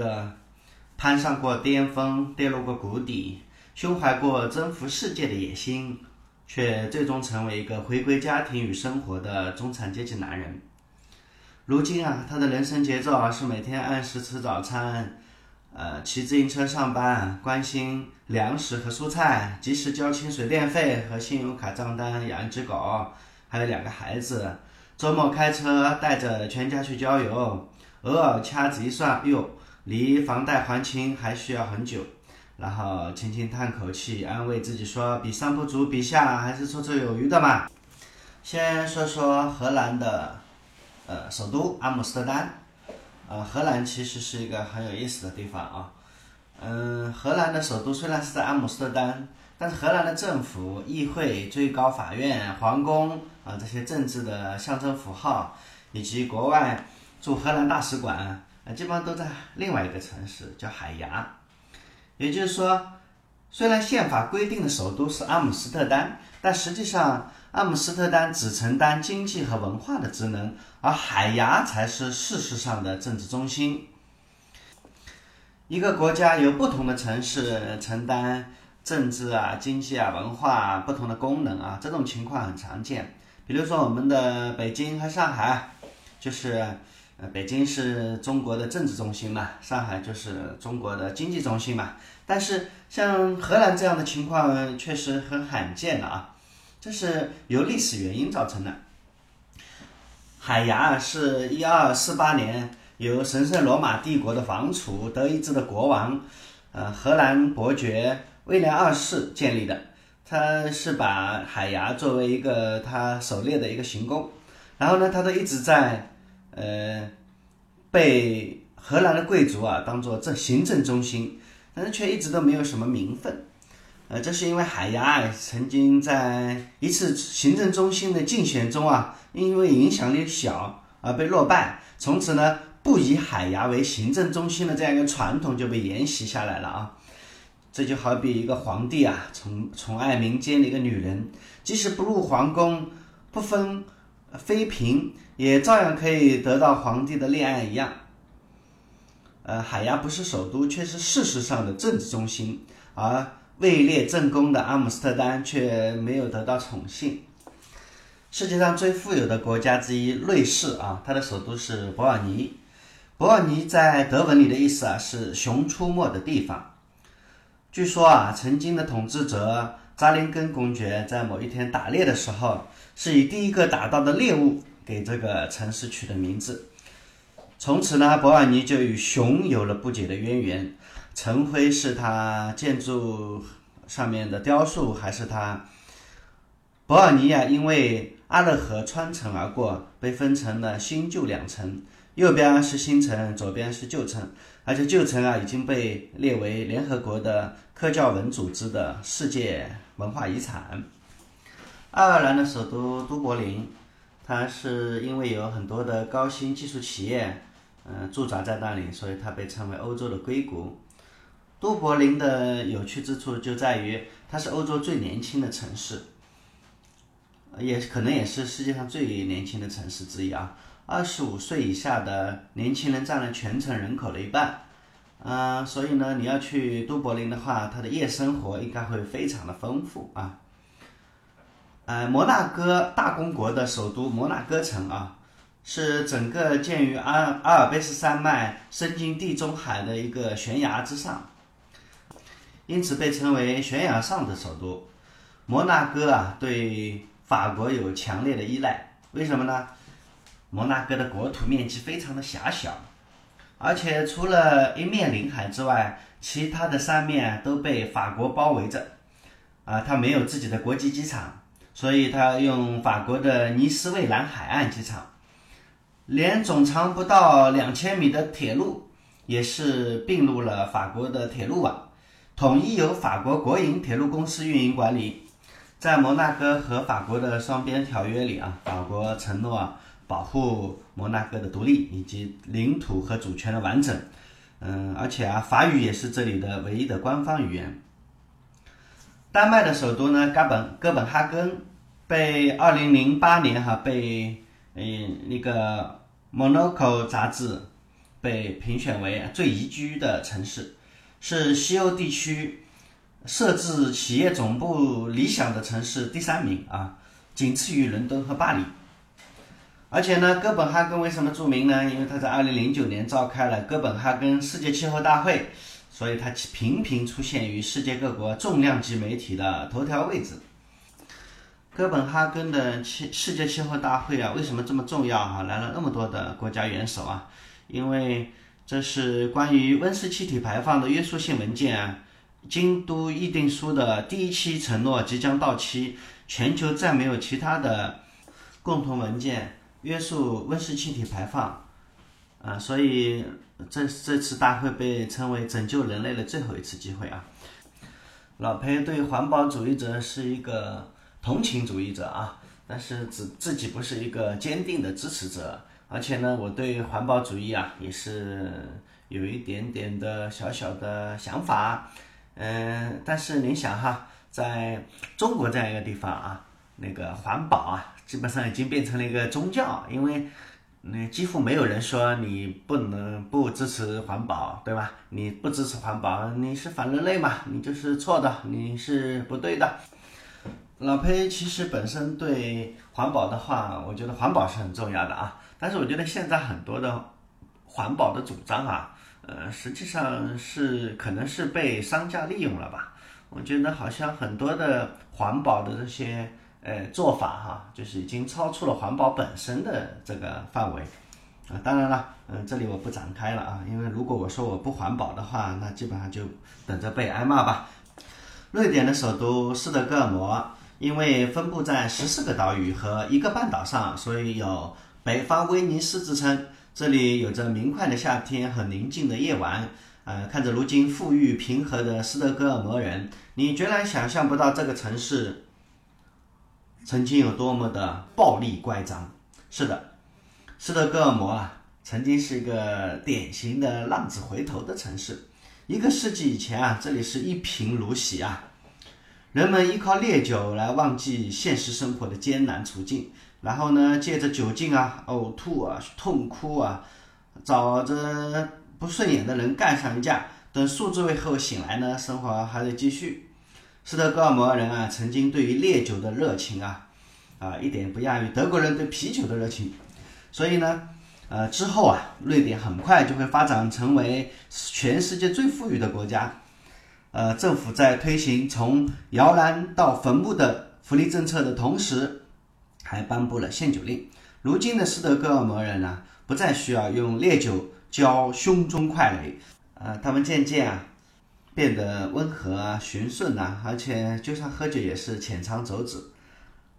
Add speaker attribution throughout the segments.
Speaker 1: 个攀上过巅峰、跌落过谷底、胸怀过征服世界的野心，却最终成为一个回归家庭与生活的中产阶级男人。如今啊，他的人生节奏啊是每天按时吃早餐，呃，骑自行车上班，关心粮食和蔬菜，及时交清水电费和信用卡账单，养一只狗，还有两个孩子。周末开车带着全家去郊游，偶尔掐指一算，哟，离房贷还清还需要很久。然后轻轻叹口气，安慰自己说：“比上不足，比下还是绰绰有余的嘛。”先说说荷兰的。呃，首都阿姆斯特丹，呃，荷兰其实是一个很有意思的地方啊。嗯，荷兰的首都虽然是在阿姆斯特丹，但是荷兰的政府、议会、最高法院、皇宫啊这些政治的象征符号，以及国外驻荷兰大使馆啊，基本上都在另外一个城市叫海牙。也就是说，虽然宪法规定的首都是阿姆斯特丹，但实际上。阿姆斯特丹只承担经济和文化的职能，而海牙才是事实上的政治中心。一个国家由不同的城市承担政治啊、经济啊、文化不同的功能啊，这种情况很常见。比如说我们的北京和上海，就是呃，北京是中国的政治中心嘛，上海就是中国的经济中心嘛。但是像荷兰这样的情况确实很罕见的啊。这是由历史原因造成的。海牙是一二四八年由神圣罗马帝国的王储德意志的国王，呃，荷兰伯爵威廉二世建立的。他是把海牙作为一个他狩猎的一个行宫，然后呢，他都一直在呃被荷兰的贵族啊当做这行政中心，但是却一直都没有什么名分。呃，这是因为海牙曾经在一次行政中心的竞选中啊，因为影响力小而被落败。从此呢，不以海牙为行政中心的这样一个传统就被沿袭下来了啊。这就好比一个皇帝啊，宠宠爱民间的一个女人，即使不入皇宫，不分妃嫔，也照样可以得到皇帝的恋爱一样。呃，海牙不是首都，却是事实上的政治中心，而。位列正宫的阿姆斯特丹却没有得到宠幸。世界上最富有的国家之一瑞士啊，它的首都是伯尔尼。伯尔尼在德文里的意思啊是“熊出没的地方”。据说啊，曾经的统治者扎林根公爵在某一天打猎的时候，是以第一个打到的猎物给这个城市取的名字。从此呢，博尔尼就与熊有了不解的渊源。陈辉是他建筑上面的雕塑，还是他博尔尼亚？因为阿勒河穿城而过，被分成了新旧两城，右边是新城，左边是旧城，而且旧城啊已经被列为联合国的科教文组织的世界文化遗产。爱尔兰的首都都柏林，它是因为有很多的高新技术企业，嗯，驻扎在那里，所以它被称为欧洲的硅谷。都柏林的有趣之处就在于，它是欧洲最年轻的城市，也可能也是世界上最年轻的城市之一啊。二十五岁以下的年轻人占了全城人口的一半，嗯，所以呢，你要去都柏林的话，它的夜生活应该会非常的丰富啊。呃，摩纳哥大公国的首都摩纳哥城啊，是整个建于阿阿尔卑斯山脉、深进地中海的一个悬崖之上。因此被称为悬崖上的首都，摩纳哥啊，对法国有强烈的依赖。为什么呢？摩纳哥的国土面积非常的狭小，而且除了一面临海之外，其他的三面都被法国包围着。啊，它没有自己的国际机场，所以它用法国的尼斯蔚蓝海岸机场。连总长不到两千米的铁路也是并入了法国的铁路网。统一由法国国营铁路公司运营管理，在摩纳哥和法国的双边条约里啊，法国承诺保护摩纳哥的独立以及领土和主权的完整。嗯，而且啊，法语也是这里的唯一的官方语言。丹麦的首都呢，哥本哥本哈根被二零零八年哈被嗯那个 Monaco 杂志被评选为最宜居的城市，是西欧地区设置企业总部理想的城市第三名啊，仅次于伦敦和巴黎。而且呢，哥本哈根为什么著名呢？因为它在2009年召开了哥本哈根世界气候大会，所以它频频出现于世界各国重量级媒体的头条位置。哥本哈根的气世界气候大会啊，为什么这么重要哈？来了那么多的国家元首啊，因为这是关于温室气体排放的约束性文件啊，《京都议定书》的第一期承诺即将到期，全球再没有其他的共同文件。约束温室气体排放，啊，所以这这次大会被称为拯救人类的最后一次机会啊。老裴对环保主义者是一个同情主义者啊，但是自自己不是一个坚定的支持者，而且呢，我对环保主义啊也是有一点点的小小的想法，嗯，但是您想哈，在中国这样一个地方啊。那个环保啊，基本上已经变成了一个宗教，因为那几乎没有人说你不能不支持环保，对吧？你不支持环保，你是反人类嘛？你就是错的，你是不对的。老裴其实本身对环保的话，我觉得环保是很重要的啊。但是我觉得现在很多的环保的主张啊，呃，实际上是可能是被商家利用了吧？我觉得好像很多的环保的这些。呃，做法哈，就是已经超出了环保本身的这个范围啊。当然了，嗯，这里我不展开了啊，因为如果我说我不环保的话，那基本上就等着被挨骂吧。瑞典的首都斯德哥尔摩，因为分布在十四个岛屿和一个半岛上，所以有“北方威尼斯”之称。这里有着明快的夏天和宁静的夜晚。呃，看着如今富裕平和的斯德哥尔摩人，你决然想象不到这个城市。曾经有多么的暴力乖张？是的，斯德哥尔摩啊，曾经是一个典型的浪子回头的城市。一个世纪以前啊，这里是一贫如洗啊，人们依靠烈酒来忘记现实生活的艰难处境，然后呢，借着酒劲啊，呕吐啊，痛哭啊，找着不顺眼的人干上一架，等数日后醒来呢，生活还得继续。斯德哥尔摩人啊，曾经对于烈酒的热情啊，啊，一点不亚于德国人对啤酒的热情。所以呢，呃，之后啊，瑞典很快就会发展成为全世界最富裕的国家。呃，政府在推行从摇篮到坟墓的福利政策的同时，还颁布了限酒令。如今的斯德哥尔摩人呢，不再需要用烈酒浇胸中快垒，呃，他们渐渐啊。变得温和啊，循顺呐，而且就算喝酒也是浅尝辄止。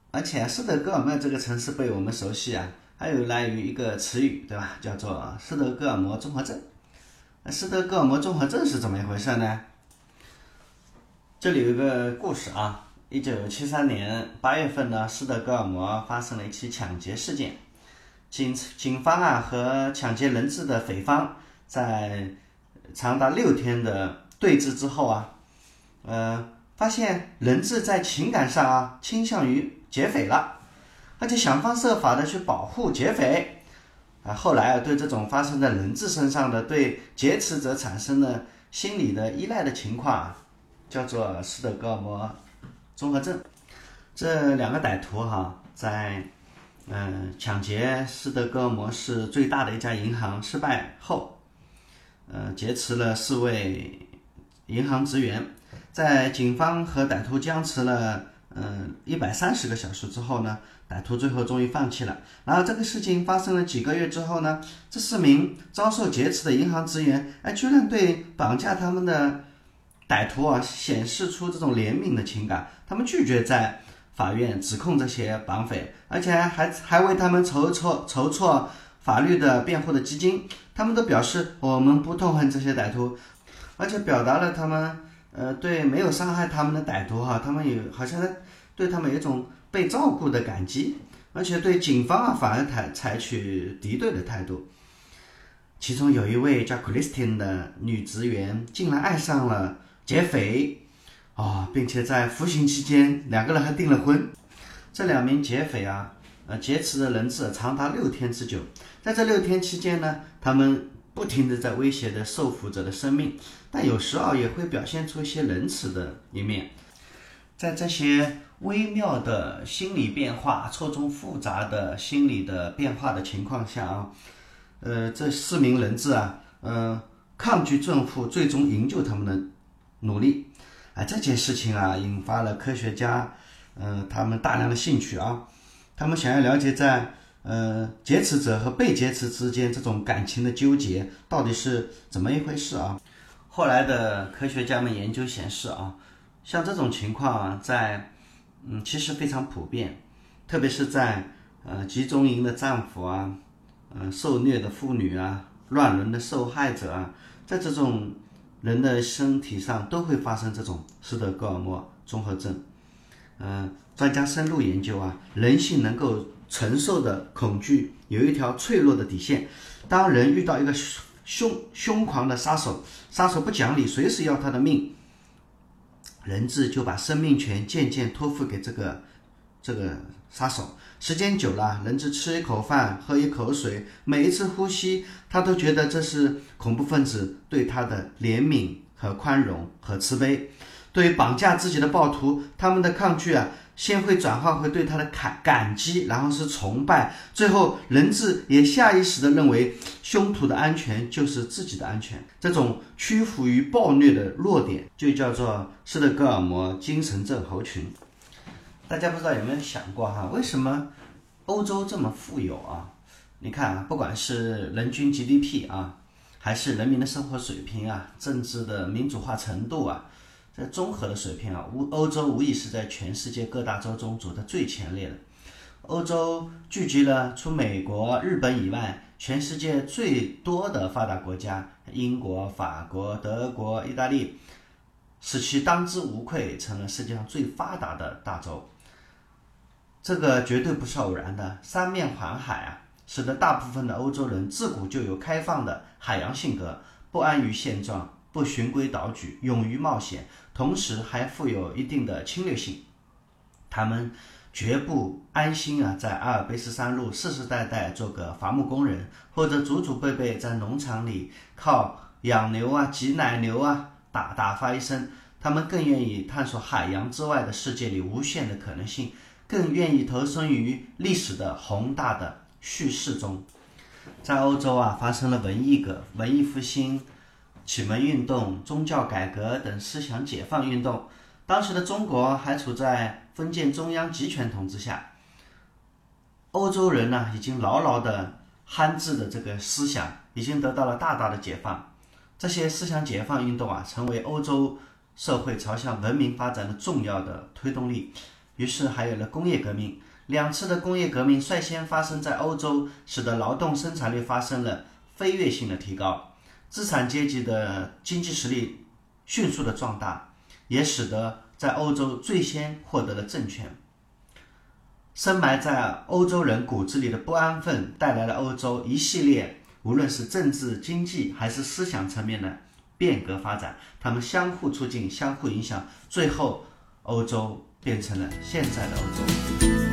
Speaker 1: 而且斯德哥尔摩这个城市被我们熟悉啊，还有来于一个词语，对吧？叫做斯德哥尔摩综合症。那斯德哥尔摩综合症是怎么一回事呢？这里有一个故事啊，一九七三年八月份呢，斯德哥尔摩发生了一起抢劫事件，警警方啊和抢劫人质的匪方在长达六天的。对峙之后啊，呃，发现人质在情感上啊倾向于劫匪了，而且想方设法的去保护劫匪，啊，后来啊对这种发生在人质身上的对劫持者产生了心理的依赖的情况，叫做斯德哥尔摩综合症。这两个歹徒哈在嗯抢劫斯德哥尔摩市最大的一家银行失败后，呃劫持了四位。银行职员在警方和歹徒僵持了嗯一百三十个小时之后呢，歹徒最后终于放弃了。然后这个事情发生了几个月之后呢，这四名遭受劫持的银行职员哎，居然对绑架他们的歹徒啊显示出这种怜悯的情感。他们拒绝在法院指控这些绑匪，而且还还为他们筹措筹措法律的辩护的基金。他们都表示我们不痛恨这些歹徒。而且表达了他们，呃，对没有伤害他们的歹徒哈，他们有好像对他们有一种被照顾的感激，而且对警方啊反而采采取敌对的态度。其中有一位叫 Christine 的女职员，竟然爱上了劫匪，啊，并且在服刑期间，两个人还订了婚。这两名劫匪啊，呃，劫持的人质长达六天之久，在这六天期间呢，他们。不停的在威胁着受苦者的生命，但有时啊也会表现出一些仁慈的一面。在这些微妙的心理变化、错综复杂的心理的变化的情况下啊，呃，这四名人质啊，嗯，抗拒政府，最终营救他们的努力，啊，这件事情啊，引发了科学家，嗯，他们大量的兴趣啊，他们想要了解在。呃，劫持者和被劫持之间这种感情的纠结到底是怎么一回事啊？后来的科学家们研究显示啊，像这种情况啊，在嗯其实非常普遍，特别是在呃集中营的战俘啊，嗯受虐的妇女啊，乱伦的受害者啊，在这种人的身体上都会发生这种斯德哥尔摩综合症。嗯，专家深入研究啊，人性能够。承受的恐惧有一条脆弱的底线。当人遇到一个凶凶狂的杀手，杀手不讲理，随时要他的命，人质就把生命权渐渐托付给这个这个杀手。时间久了，人质吃一口饭，喝一口水，每一次呼吸，他都觉得这是恐怖分子对他的怜悯和宽容和慈悲。对于绑架自己的暴徒，他们的抗拒啊。先会转化回对他的感感激，然后是崇拜，最后人质也下意识地认为凶徒的安全就是自己的安全。这种屈服于暴虐的弱点，就叫做斯德哥尔摩精神症候群。大家不知道有没有想过哈，为什么欧洲这么富有啊？你看啊，不管是人均 GDP 啊，还是人民的生活水平啊，政治的民主化程度啊。在综合的水平啊，欧欧洲无疑是在全世界各大洲中走在最前列的。欧洲聚集了除美国、日本以外，全世界最多的发达国家，英国、法国、德国、意大利，使其当之无愧成了世界上最发达的大洲。这个绝对不是偶然的，三面环海啊，使得大部分的欧洲人自古就有开放的海洋性格，不安于现状。不循规蹈矩，勇于冒险，同时还富有一定的侵略性。他们绝不安心啊，在阿尔卑斯山路世世代代做个伐木工人，或者祖祖辈辈在农场里靠养牛啊、挤奶牛啊打打发一生。他们更愿意探索海洋之外的世界里无限的可能性，更愿意投身于历史的宏大的叙事中。在欧洲啊，发生了文艺革文艺复兴。启蒙运动、宗教改革等思想解放运动，当时的中国还处在封建中央集权统治下。欧洲人呢，已经牢牢的憨置的这个思想，已经得到了大大的解放。这些思想解放运动啊，成为欧洲社会朝向文明发展的重要的推动力。于是，还有了工业革命。两次的工业革命率先发生在欧洲，使得劳动生产率发生了飞跃性的提高。资产阶级的经济实力迅速的壮大，也使得在欧洲最先获得了政权。深埋在欧洲人骨子里的不安分，带来了欧洲一系列无论是政治、经济还是思想层面的变革发展。他们相互促进、相互影响，最后欧洲变成了现在的欧洲。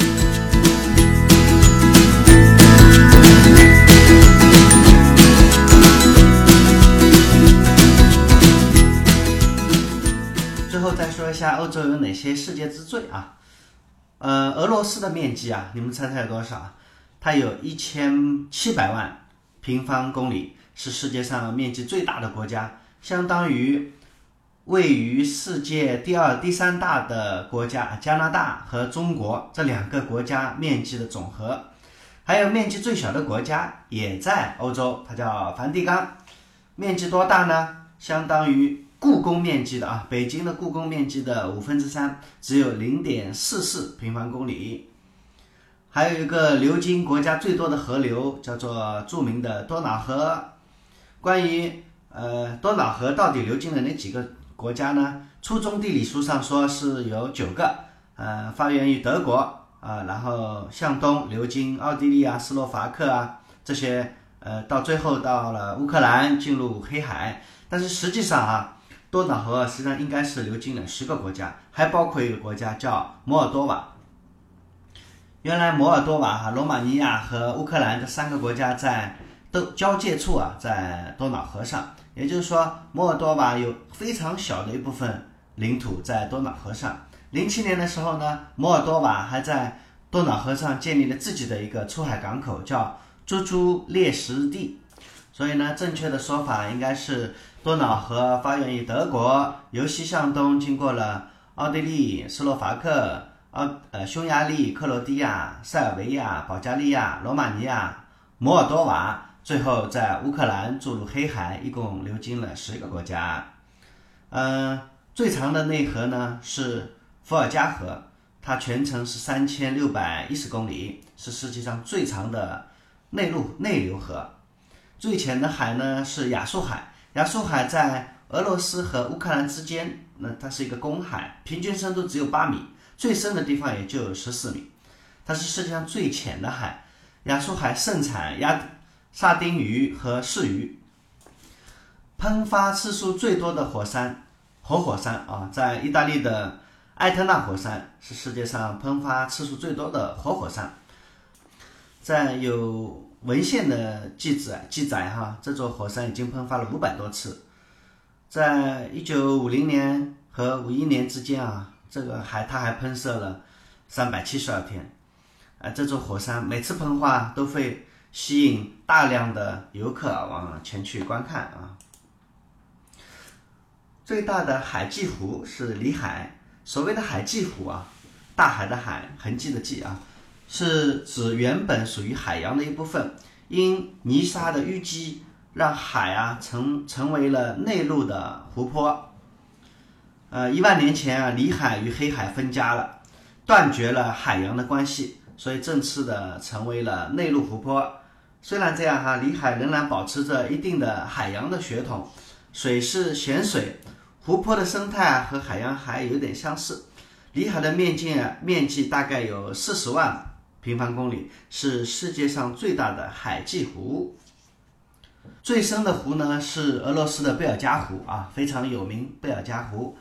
Speaker 1: 下欧洲有哪些世界之最啊？呃，俄罗斯的面积啊，你们猜猜有多少？它有一千七百万平方公里，是世界上面积最大的国家，相当于位于世界第二、第三大的国家加拿大和中国这两个国家面积的总和。还有面积最小的国家也在欧洲，它叫梵蒂冈，面积多大呢？相当于。故宫面积的啊，北京的故宫面积的五分之三，只有零点四四平方公里。还有一个流经国家最多的河流，叫做著名的多瑙河。关于呃多瑙河到底流经了哪几个国家呢？初中地理书上说是有九个，呃，发源于德国啊，然后向东流经奥地利啊、斯洛伐克啊这些，呃，到最后到了乌克兰，进入黑海。但是实际上啊。多瑙河实际上应该是流经了十个国家，还包括一个国家叫摩尔多瓦。原来摩尔多瓦、哈罗马尼亚和乌克兰这三个国家在都交界处啊，在多瑙河上，也就是说，摩尔多瓦有非常小的一部分领土在多瑙河上。零七年的时候呢，摩尔多瓦还在多瑙河上建立了自己的一个出海港口，叫朱朱列什地。所以呢，正确的说法应该是多瑙河发源于德国，由西向东经过了奥地利、斯洛伐克、奥呃匈牙利、克罗地亚、塞尔维亚、保加利亚、罗马尼亚、摩尔多瓦。最后在乌克兰注入黑海，一共流经了十个国家。嗯，最长的内河呢是伏尔加河，它全程是三千六百一十公里，是世界上最长的内陆内流河。最浅的海呢是亚速海，亚速海在俄罗斯和乌克兰之间，那它是一个公海，平均深度只有八米，最深的地方也就十四米。它是世界上最浅的海，亚速海盛产亚。沙丁鱼和柿鱼，喷发次数最多的火山，活火山啊，在意大利的埃特纳火山是世界上喷发次数最多的活火山。在有文献的记载记载哈，这座火山已经喷发了五百多次。在一九五零年和五一年之间啊，这个还它还喷射了三百七十二天。啊，这座火山每次喷发都会。吸引大量的游客往前去观看啊！最大的海迹湖是里海。所谓的海迹湖啊，大海的海，痕迹的迹啊，是指原本属于海洋的一部分，因泥沙的淤积，让海啊成成为了内陆的湖泊。呃，一万年前啊，里海与黑海分家了，断绝了海洋的关系，所以正式的成为了内陆湖泊。虽然这样哈，里海仍然保持着一定的海洋的血统，水是咸水，湖泊的生态和海洋还有点相似。里海的面积，面积大概有四十万平方公里，是世界上最大的海迹湖。最深的湖呢是俄罗斯的贝尔加湖啊，非常有名。贝尔加湖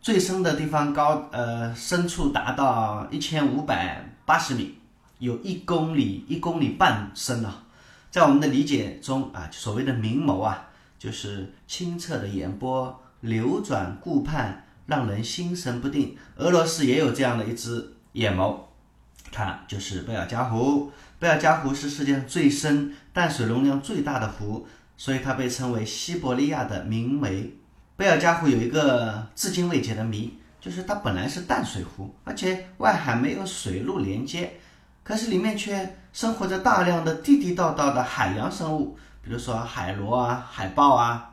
Speaker 1: 最深的地方高呃深处达到一千五百八十米，有一公里一公里半深呢。在我们的理解中啊，所谓的明眸啊，就是清澈的眼波，流转顾盼，让人心神不定。俄罗斯也有这样的一只眼眸，它就是贝尔加湖。贝尔加湖是世界上最深、淡水容量最大的湖，所以它被称为西伯利亚的明眉。贝尔加湖有一个至今未解的谜，就是它本来是淡水湖，而且外海没有水路连接。可是里面却生活着大量的地地道道的海洋生物，比如说海螺啊、海豹啊。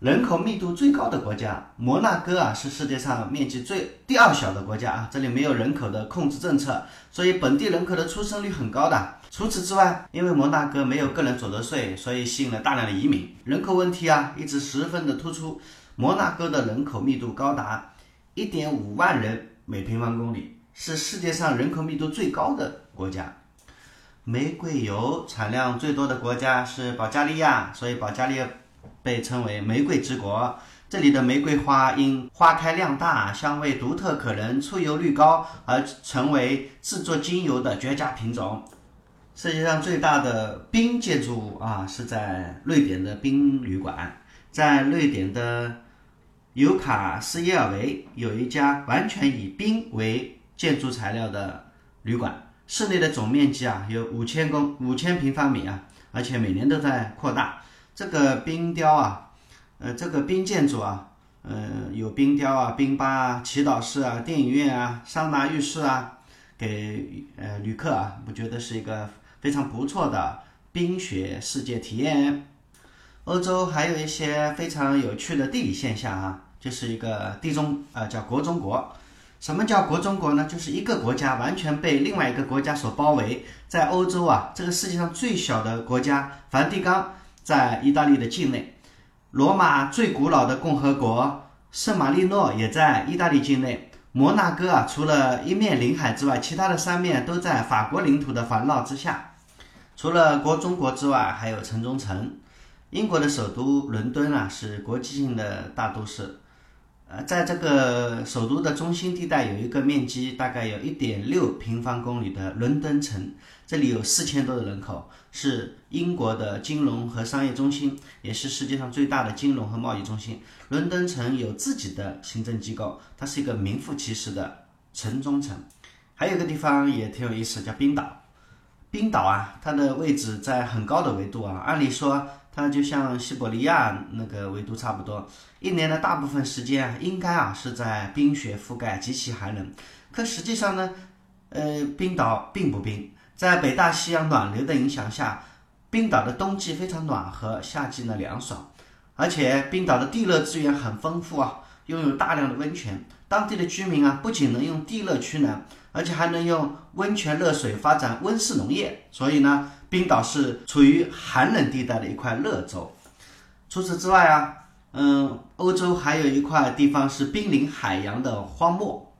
Speaker 1: 人口密度最高的国家摩纳哥啊，是世界上面积最第二小的国家啊。这里没有人口的控制政策，所以本地人口的出生率很高的。除此之外，因为摩纳哥没有个人所得税，所以吸引了大量的移民。人口问题啊，一直十分的突出。摩纳哥的人口密度高达一点五万人每平方公里。是世界上人口密度最高的国家，玫瑰油产量最多的国家是保加利亚，所以保加利亚被称为玫瑰之国。这里的玫瑰花因花开量大、香味独特可人、出油率高而成为制作精油的绝佳品种。世界上最大的冰建筑物啊，是在瑞典的冰旅馆，在瑞典的尤卡斯耶尔维有一家完全以冰为建筑材料的旅馆，室内的总面积啊有五千公五千平方米啊，而且每年都在扩大。这个冰雕啊，呃，这个冰建筑啊，呃，有冰雕啊、冰吧啊、祈祷室啊、电影院啊、桑拿浴室啊，给呃旅客啊，我觉得是一个非常不错的冰雪世界体验。欧洲还有一些非常有趣的地理现象啊，就是一个地中啊，叫国中国。什么叫国中国呢？就是一个国家完全被另外一个国家所包围。在欧洲啊，这个世界上最小的国家梵蒂冈在意大利的境内，罗马最古老的共和国圣马力诺也在意大利境内。摩纳哥啊，除了一面临海之外，其他的三面都在法国领土的环绕之下。除了国中国之外，还有城中城。英国的首都伦敦啊，是国际性的大都市。呃，在这个首都的中心地带有一个面积大概有一点六平方公里的伦敦城，这里有四千多的人口，是英国的金融和商业中心，也是世界上最大的金融和贸易中心。伦敦城有自己的行政机构，它是一个名副其实的城中城。还有一个地方也挺有意思，叫冰岛。冰岛啊，它的位置在很高的纬度啊，按理说。它就像西伯利亚那个纬度差不多，一年的大部分时间啊，应该啊是在冰雪覆盖，极其寒冷。可实际上呢，呃，冰岛并不冰，在北大西洋暖流的影响下，冰岛的冬季非常暖和，夏季呢凉爽。而且冰岛的地热资源很丰富啊，拥有大量的温泉，当地的居民啊不仅能用地热取暖，而且还能用温泉热水发展温室农业，所以呢。冰岛是处于寒冷地带的一块热洲。除此之外啊，嗯，欧洲还有一块地方是濒临海洋的荒漠。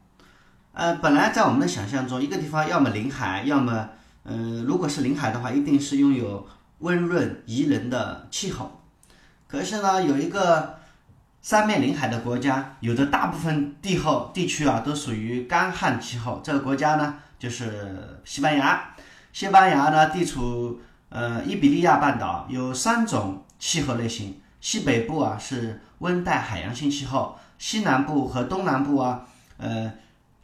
Speaker 1: 呃，本来在我们的想象中，一个地方要么临海，要么，嗯，如果是临海的话，一定是拥有温润宜人的气候。可是呢，有一个三面临海的国家，有的大部分地后地区啊，都属于干旱气候。这个国家呢，就是西班牙。西班牙呢，地处呃伊比利亚半岛，有三种气候类型。西北部啊是温带海洋性气候，西南部和东南部啊，呃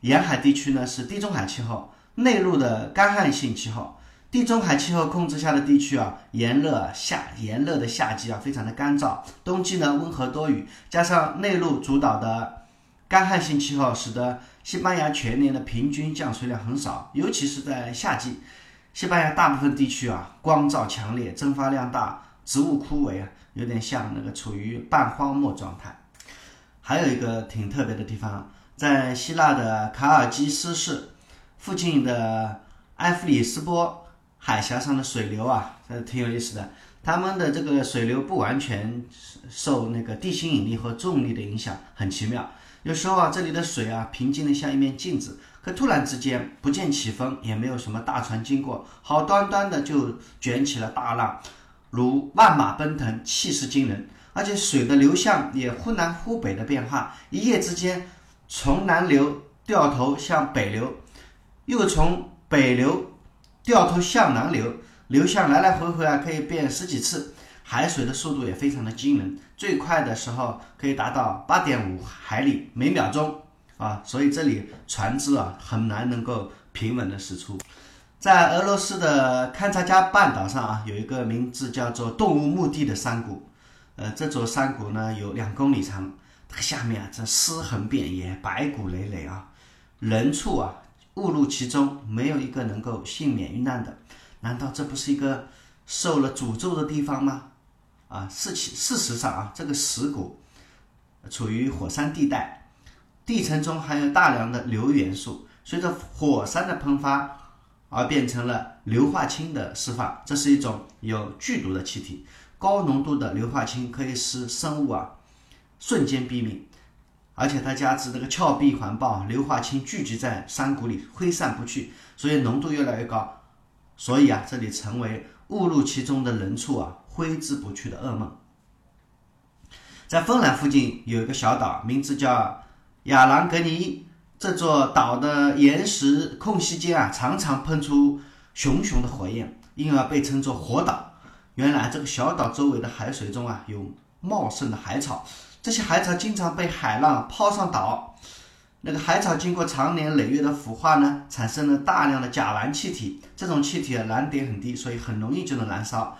Speaker 1: 沿海地区呢是地中海气候，内陆的干旱性气候。地中海气候控制下的地区啊，炎热夏炎热的夏季啊非常的干燥，冬季呢温和多雨，加上内陆主导的干旱性气候，使得西班牙全年的平均降水量很少，尤其是在夏季。西班牙大部分地区啊，光照强烈，蒸发量大，植物枯萎啊，有点像那个处于半荒漠状态。还有一个挺特别的地方，在希腊的卡尔基斯市附近的埃弗里斯波海峡上的水流啊，呃，挺有意思的。他们的这个水流不完全受那个地心引力和重力的影响，很奇妙。有时候啊，这里的水啊，平静的像一面镜子。可突然之间不见起风，也没有什么大船经过，好端端的就卷起了大浪，如万马奔腾，气势惊人。而且水的流向也忽南忽北的变化，一夜之间从南流掉头向北流，又从北流掉头向南流，流向来来回回啊，可以变十几次。海水的速度也非常的惊人，最快的时候可以达到八点五海里每秒钟。啊，所以这里船只啊很难能够平稳的驶出。在俄罗斯的勘察加半岛上啊，有一个名字叫做动物墓地的山谷。呃，这座山谷呢有两公里长，它下面啊这尸横遍野，白骨累累啊，人畜啊误入其中，没有一个能够幸免于难的。难道这不是一个受了诅咒的地方吗？啊，事其事实上啊，这个石谷处于火山地带。地层中含有大量的硫元素，随着火山的喷发而变成了硫化氢的释放。这是一种有剧毒的气体，高浓度的硫化氢可以使生物啊瞬间毙命，而且它加之这个峭壁环抱，硫化氢聚集在山谷里挥散不去，所以浓度越来越高。所以啊，这里成为误入其中的人畜啊挥之不去的噩梦。在芬兰附近有一个小岛，名字叫。亚兰格尼这座岛的岩石空隙间啊，常常喷出熊熊的火焰，因而被称作火岛。原来这个小岛周围的海水中啊，有茂盛的海草，这些海草经常被海浪抛上岛。那个海草经过长年累月的腐化呢，产生了大量的甲烷气体。这种气体的燃点很低，所以很容易就能燃烧。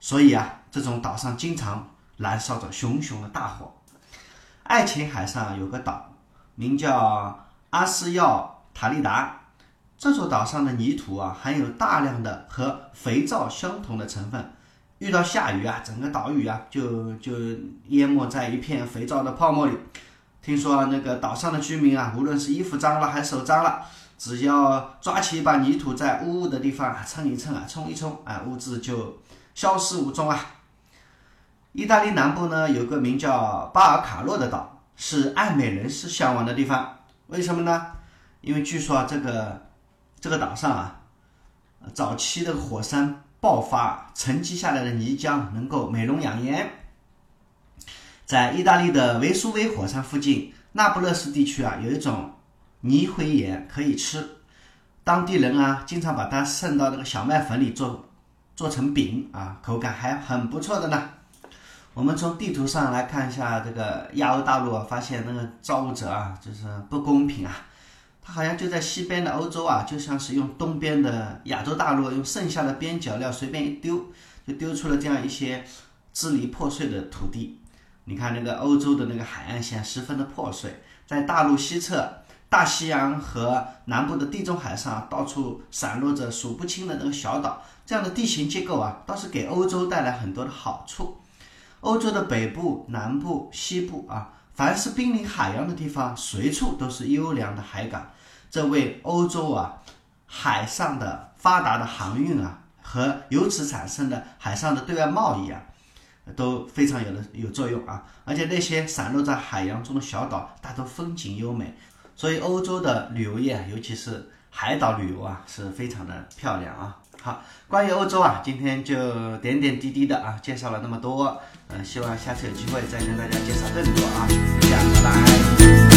Speaker 1: 所以啊，这种岛上经常燃烧着熊熊的大火。爱琴海上有个岛。名叫阿斯要塔利达，这座岛上的泥土啊，含有大量的和肥皂相同的成分。遇到下雨啊，整个岛屿啊，就就淹没在一片肥皂的泡沫里。听说那个岛上的居民啊，无论是衣服脏了还是手脏了，只要抓起一把泥土，在污污的地方蹭一蹭啊，冲一冲，啊，污渍就消失无踪啊。意大利南部呢，有个名叫巴尔卡洛的岛。是爱美人士向往的地方，为什么呢？因为据说啊，这个这个岛上啊，早期的火山爆发沉积下来的泥浆能够美容养颜。在意大利的维苏威火山附近，那不勒斯地区啊，有一种泥灰岩可以吃，当地人啊经常把它渗到那个小麦粉里做做成饼啊，口感还很不错的呢。我们从地图上来看一下这个亚欧大陆啊，发现那个造物者啊就是不公平啊，他好像就在西边的欧洲啊，就像是用东边的亚洲大陆用剩下的边角料随便一丢，就丢出了这样一些支离破碎的土地。你看那个欧洲的那个海岸线十分的破碎，在大陆西侧大西洋和南部的地中海上，到处散落着数不清的那个小岛，这样的地形结构啊，倒是给欧洲带来很多的好处。欧洲的北部、南部、西部啊，凡是濒临海洋的地方，随处都是优良的海港，这为欧洲啊海上的发达的航运啊和由此产生的海上的对外贸易啊。都非常有的有作用啊，而且那些散落在海洋中的小岛，大都风景优美，所以欧洲的旅游业，尤其是海岛旅游啊，是非常的漂亮啊。好，关于欧洲啊，今天就点点滴滴的啊，介绍了那么多，呃，希望下次有机会再跟大家介绍更多啊，这样，拜拜。